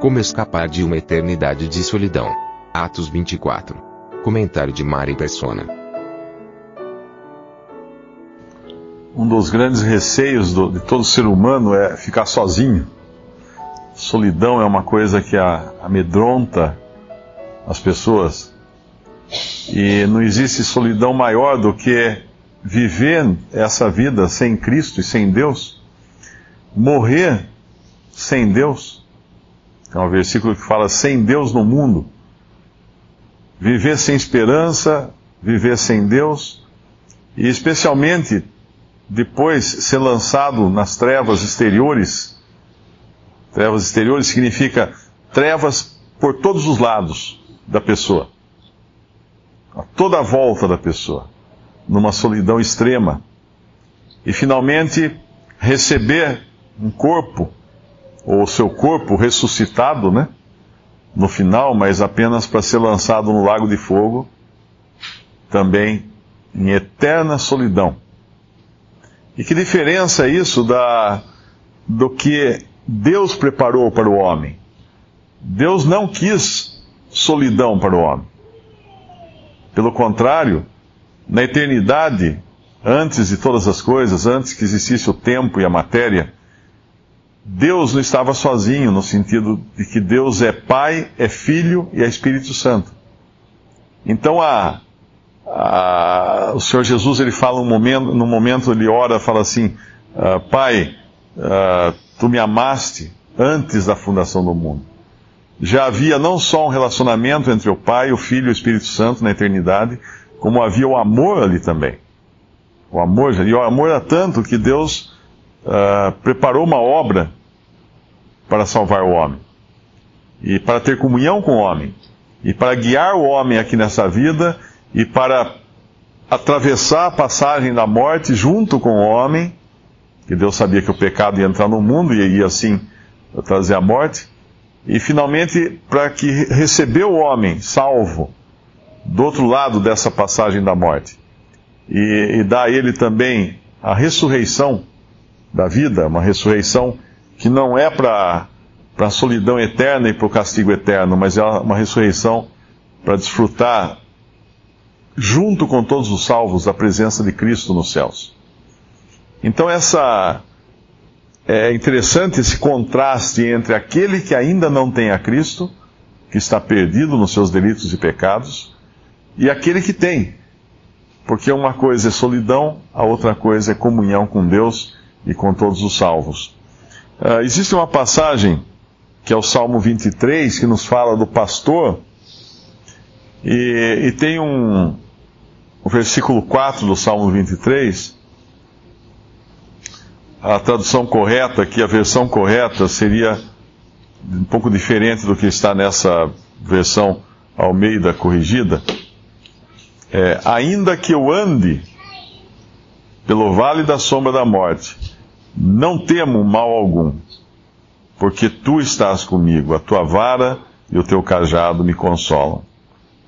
Como escapar de uma eternidade de solidão. Atos 24. Comentário de Mari Persona. Um dos grandes receios do- de todo ser humano é ficar sozinho. Solidão é uma coisa que amedronta as pessoas. E não existe solidão maior do que viver essa vida sem Cristo e sem Deus. Morrer sem Deus. É um versículo que fala sem Deus no mundo. Viver sem esperança, viver sem Deus, e especialmente depois ser lançado nas trevas exteriores. Trevas exteriores significa trevas por todos os lados da pessoa, a toda a volta da pessoa, numa solidão extrema. E finalmente receber um corpo, ou seu corpo ressuscitado, né? No final, mas apenas para ser lançado no lago de fogo, também em eterna solidão. E que diferença é isso da, do que Deus preparou para o homem? Deus não quis solidão para o homem. Pelo contrário, na eternidade, antes de todas as coisas, antes que existisse o tempo e a matéria, Deus não estava sozinho, no sentido de que Deus é Pai, é Filho e é Espírito Santo. Então a, ah, o Senhor Jesus ele fala um momento, no momento ele ora, fala assim: ah, Pai, ah, tu me amaste antes da fundação do mundo. Já havia não só um relacionamento entre o Pai, o Filho e o Espírito Santo na eternidade, como havia o amor ali também. O amor, e o amor era tanto que Deus ah, preparou uma obra para salvar o homem, e para ter comunhão com o homem, e para guiar o homem aqui nessa vida. E para atravessar a passagem da morte junto com o homem, que Deus sabia que o pecado ia entrar no mundo e ia assim trazer a morte, e finalmente para que receber o homem salvo do outro lado dessa passagem da morte. E, e a ele também a ressurreição da vida, uma ressurreição que não é para a solidão eterna e para o castigo eterno, mas é uma ressurreição para desfrutar junto com todos os salvos, a presença de Cristo nos céus. Então essa é interessante esse contraste entre aquele que ainda não tem a Cristo, que está perdido nos seus delitos e pecados, e aquele que tem. Porque uma coisa é solidão, a outra coisa é comunhão com Deus e com todos os salvos. Uh, existe uma passagem, que é o Salmo 23, que nos fala do pastor, e, e tem um, o versículo 4 do Salmo 23, a tradução correta aqui, a versão correta seria um pouco diferente do que está nessa versão Almeida corrigida. É, ainda que eu ande pelo vale da sombra da morte, não temo mal algum, porque tu estás comigo, a tua vara e o teu cajado me consolam.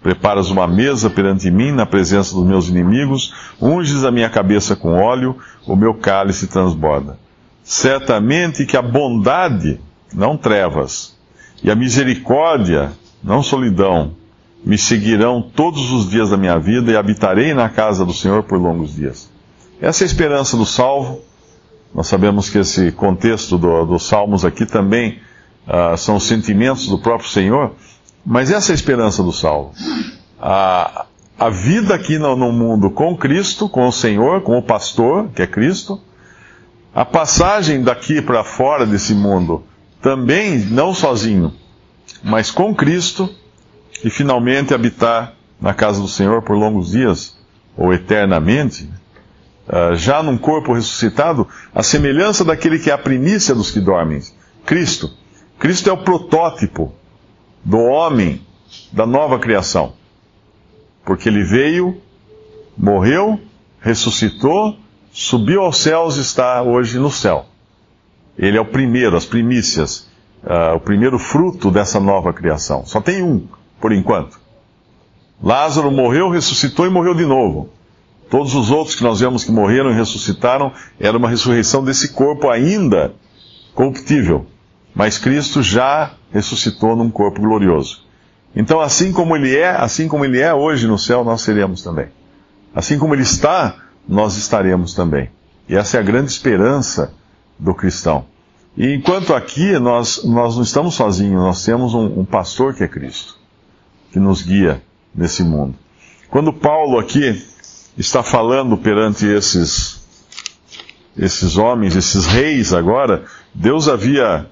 Preparas uma mesa perante mim na presença dos meus inimigos, unges a minha cabeça com óleo, o meu cálice transborda. Certamente que a bondade, não trevas, e a misericórdia, não solidão, me seguirão todos os dias da minha vida e habitarei na casa do Senhor por longos dias. Essa é a esperança do salvo. Nós sabemos que esse contexto do, dos salmos aqui também uh, são sentimentos do próprio Senhor. Mas essa é a esperança do salvo. A, a vida aqui no, no, mundo com Cristo, com o Senhor, com o pastor, que é Cristo. A passagem daqui para fora desse mundo, também não sozinho, mas com Cristo. E finalmente habitar na casa do Senhor por longos dias, ou eternamente. Uh, já num corpo ressuscitado, a semelhança daquele que é a primícia dos que dormem, Cristo. Cristo é o protótipo do homem da nova criação. Porque ele veio, morreu, ressuscitou, subiu aos céus e está hoje no céu. Ele é o primeiro, as primícias, uh, o primeiro fruto dessa nova criação. Só tem um, por enquanto. Lázaro morreu, ressuscitou e morreu de novo. Todos os outros que nós vemos que morreram e ressuscitaram, era uma ressurreição desse corpo ainda corruptível. Mas Cristo já ressuscitou num corpo glorioso. Então, assim como ele é, assim como ele é hoje no céu, nós seremos também. Assim como ele está, nós estaremos também. E essa é a grande esperança do cristão. E enquanto aqui nós, nós não estamos sozinhos, nós temos um, um pastor que é Cristo, que nos guia nesse mundo. Quando Paulo aqui está falando perante esses, esses homens, esses reis agora, Deus havia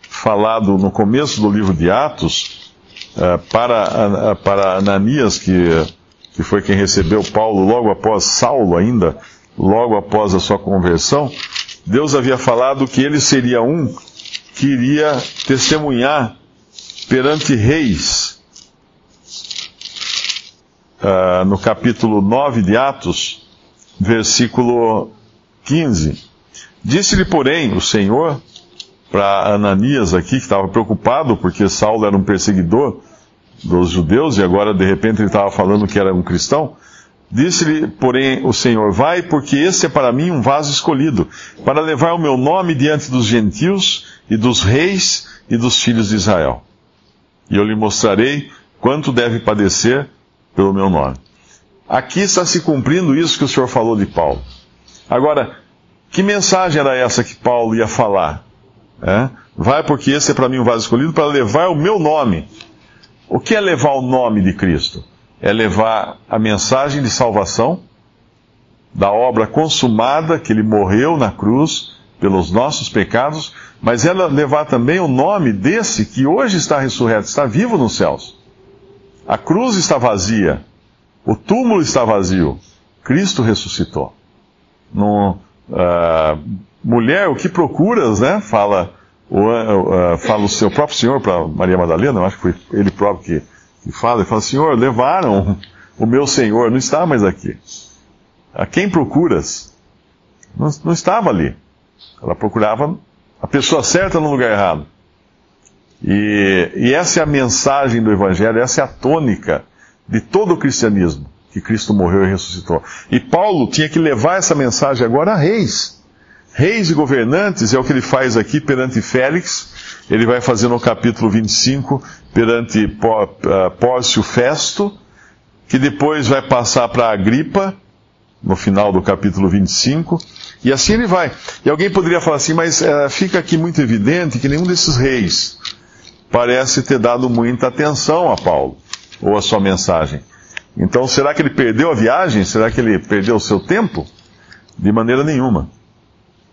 falado no começo do livro de Atos uh, para, uh, para Ananias, que, que foi quem recebeu Paulo logo após Saulo ainda, logo após a sua conversão, Deus havia falado que ele seria um que iria testemunhar perante reis. Uh, no capítulo 9 de Atos, versículo 15. Disse-lhe, porém, o Senhor, para Ananias aqui, que estava preocupado porque Saulo era um perseguidor dos judeus e agora de repente ele estava falando que era um cristão. Disse-lhe, porém, o Senhor: Vai, porque esse é para mim um vaso escolhido, para levar o meu nome diante dos gentios e dos reis e dos filhos de Israel. E eu lhe mostrarei quanto deve padecer pelo meu nome. Aqui está se cumprindo isso que o Senhor falou de Paulo. Agora, que mensagem era essa que Paulo ia falar? É? Vai, porque esse é para mim um vaso escolhido, para levar o meu nome. O que é levar o nome de Cristo? é levar a mensagem de salvação da obra consumada, que ele morreu na cruz pelos nossos pecados, mas é levar também o nome desse que hoje está ressurreto, está vivo nos céus. A cruz está vazia, o túmulo está vazio, Cristo ressuscitou. No, uh, mulher, o que procuras, né? Fala o, uh, fala o seu próprio Senhor para Maria Madalena, eu acho que foi ele próprio que e fala, e fala, Senhor, levaram o meu Senhor, não está mais aqui. A quem procuras? Não, não estava ali. Ela procurava a pessoa certa no lugar errado. E, e, essa é a mensagem do Evangelho, essa é a tônica de todo o cristianismo, que Cristo morreu e ressuscitou. E Paulo tinha que levar essa mensagem agora a reis. Reis e governantes é o que ele faz aqui perante Félix, ele vai fazer no capítulo 25 perante eh, Pórcio Festo, que depois vai passar para Agripa, no final do capítulo 25, e assim ele vai. E alguém poderia falar assim, mas é, fica aqui muito evidente que nenhum desses reis parece ter dado muita atenção a Paulo, ou a sua mensagem. Então, será que ele perdeu a viagem? Será que ele perdeu o seu tempo? De maneira nenhuma.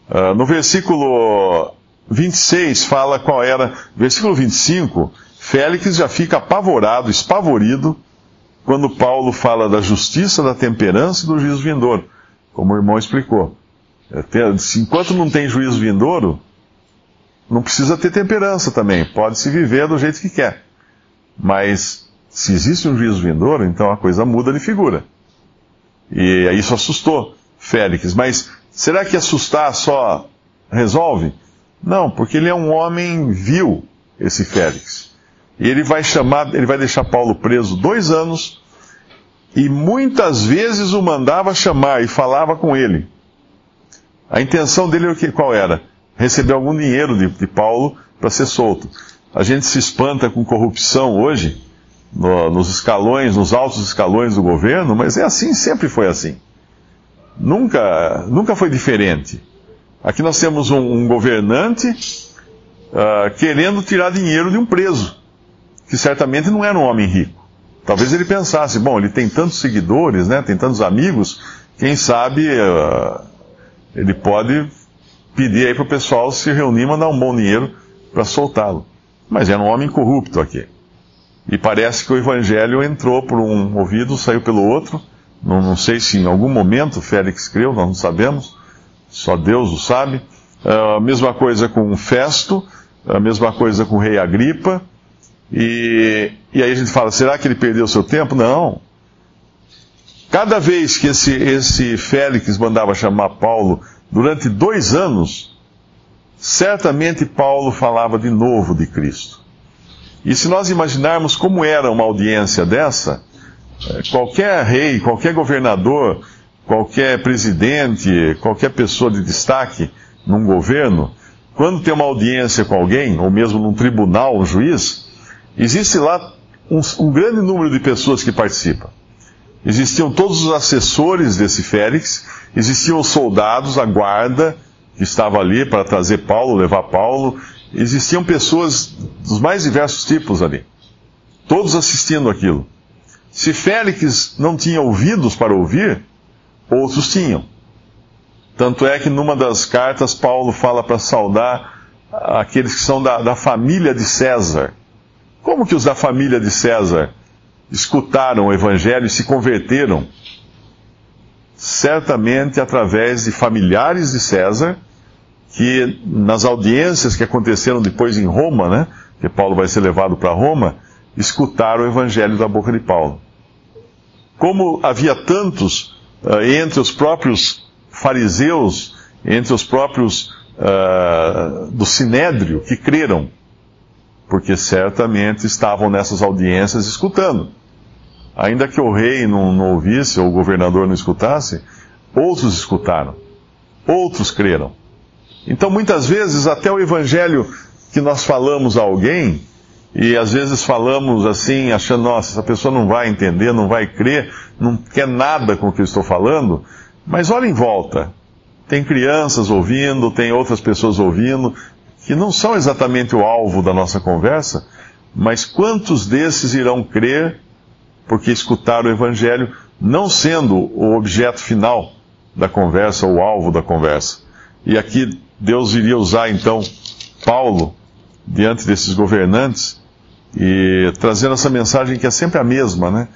Uh, no versículo 26 fala qual era. Versículo 25 Félix já fica apavorado, espavorido, quando Paulo fala da justiça, da temperança e do juízo vindouro, como o irmão explicou. É, enquanto não tem juízo vindouro, não precisa ter temperança também, pode-se viver do jeito que quer. Mas, se existe um juízo vindouro, então a coisa muda de figura. E isso assustou Félix. Mas será que assustar só resolve? Não, porque ele é um homem vil, esse Félix. E ele vai chamar, ele vai deixar Paulo preso dois anos e muitas vezes o mandava chamar e falava com ele. A intenção dele qual era? Receber algum dinheiro de, de Paulo para ser solto. A gente se espanta com corrupção hoje, no, nos escalões, nos altos escalões do governo, mas é assim, sempre foi assim. Nunca, nunca foi diferente. Aqui nós temos um, um governante uh, querendo tirar dinheiro de um preso que certamente não era um homem rico. Talvez ele pensasse, bom, ele tem tantos seguidores, né, tem tantos amigos, quem sabe uh, ele pode pedir aí para o pessoal se reunir mandar um bom dinheiro para soltá-lo. Mas era um homem corrupto aqui. E parece que o evangelho entrou por um ouvido, saiu pelo outro, Não, não sei se em algum momento Félix creu, nós não sabemos, só Deus o sabe. A mesma coisa com Festo, a mesma coisa com o rei Agripa. E, e aí a gente fala, será que ele perdeu seu tempo? Não. Cada vez que esse, esse Félix mandava chamar Paulo, durante dois anos, certamente Paulo falava de novo de Cristo. E se nós imaginarmos como era uma audiência dessa, eh, qualquer rei, qualquer governador, qualquer presidente, qualquer pessoa de destaque num governo, quando tem uma audiência com alguém, ou mesmo num tribunal, um juiz, existe lá um, um grande número de pessoas que participam. Existiam todos os assessores desse Félix, existiam os soldados, a guarda, que estava ali para trazer Paulo, levar Paulo, existiam pessoas dos mais diversos tipos ali, todos assistindo aquilo. Se Félix não tinha ouvidos para ouvir, outros tinham. Tanto é que numa das cartas Paulo fala para saudar aqueles que são da, da família de César. Como que os da família de César escutaram o evangelho e se converteram? Certamente através de familiares de César que nas audiências que aconteceram depois em Roma, né, que Paulo vai ser levado para Roma, escutaram o evangelho da boca de Paulo. Como havia tantos uh, entre os próprios fariseus, entre os próprios uh, do sinédrio que creram, porque certamente estavam nessas audiências escutando. Ainda que o rei não, não ouvisse ou o governador não escutasse, outros escutaram, outros creram. Então, muitas vezes, até o evangelho que nós falamos a alguém, e às vezes falamos assim, achando, nossa, essa pessoa não vai entender, não vai crer, não quer nada com o que eu estou falando, mas olha em volta. Tem crianças ouvindo, tem outras pessoas ouvindo, que não são exatamente o alvo da nossa conversa, mas quantos desses irão crer porque escutaram o Evangelho, não sendo o objeto final da conversa, o alvo da conversa? E aqui Deus iria usar então Paulo diante desses governantes e trazendo essa mensagem que é sempre a mesma, né?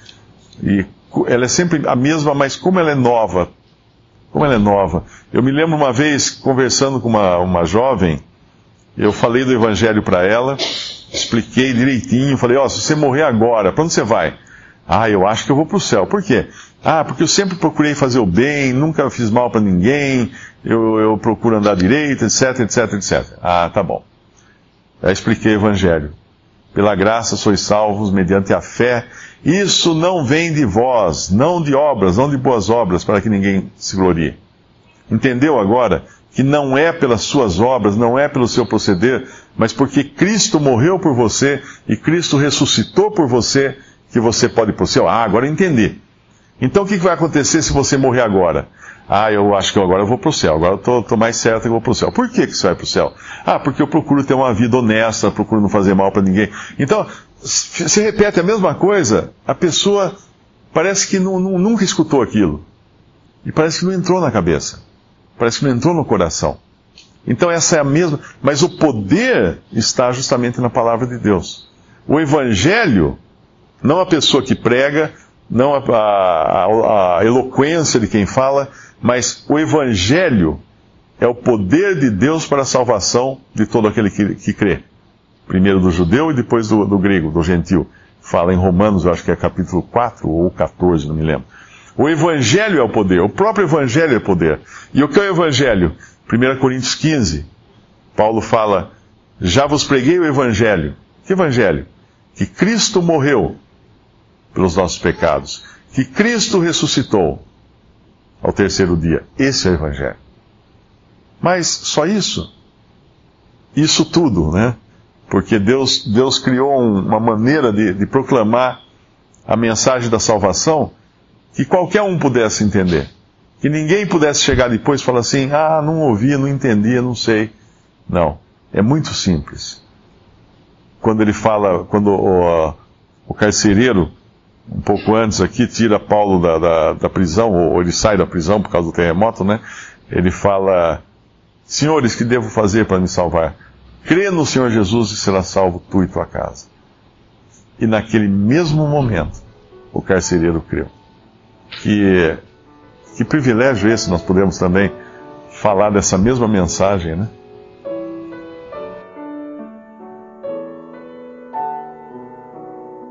E ela é sempre a mesma, mas como ela é nova, como ela é nova. Eu me lembro uma vez conversando com uma, uma jovem, eu falei do evangelho para ela, expliquei direitinho, falei, ó, oh, se você morrer agora, para onde você vai? Ah, eu acho que eu vou para o céu. Por quê? Ah, porque eu sempre procurei fazer o bem, nunca fiz mal para ninguém, eu, eu, procuro andar direito, etc, etc, etc. Ah, tá bom. Já expliquei o Evangelho. Pela graça sois salvos mediante a fé. Isso não vem de vós, não de obras, não de boas obras, para que ninguém se glorie. Entendeu agora que não é pelas suas obras, não é pelo seu proceder, mas porque Cristo morreu por você e Cristo ressuscitou por você, que você pode ir para o céu? Ah, agora entendi. Então o que vai acontecer se você morrer agora? Ah, eu acho que agora eu vou para o céu, agora eu estou mais certo que eu vou para o céu. Por que, que você vai para o céu? Ah, porque eu procuro ter uma vida honesta, procuro não fazer mal para ninguém. Então, se repete a mesma coisa, a pessoa parece que não, não, nunca escutou aquilo. E parece que não entrou na cabeça. Parece que não entrou no coração. Então essa é a mesma, mas o poder está justamente na palavra de Deus. O evangelho, não a pessoa que prega, não a, a, a eloquência de quem fala, mas o Evangelho é o poder de Deus para a salvação de todo aquele que, que crê. Primeiro do judeu e depois do, do grego, do gentil. Fala em Romanos, eu acho que é capítulo 4 ou 14, não me lembro. O Evangelho é o poder, o próprio Evangelho é o poder. E o que é o Evangelho? 1 Coríntios 15, Paulo fala: Já vos preguei o Evangelho. Que Evangelho? Que Cristo morreu pelos nossos pecados, que Cristo ressuscitou ao terceiro dia. Esse é o Evangelho. Mas só isso? Isso tudo, né? Porque Deus, Deus criou uma maneira de, de proclamar a mensagem da salvação que qualquer um pudesse entender. Que ninguém pudesse chegar depois e falar assim: ah, não ouvi, não entendi, não sei. Não. É muito simples. Quando ele fala, quando o, o carcereiro um pouco antes aqui, tira Paulo da, da, da prisão, ou, ele sai da prisão por causa do terremoto, né? Ele fala: Senhores, que devo fazer para me salvar? Crê no Senhor Jesus e será salvo tu e tua casa. E naquele mesmo momento, o carcereiro creu. Que, que privilégio esse nós podemos também falar dessa mesma mensagem, né?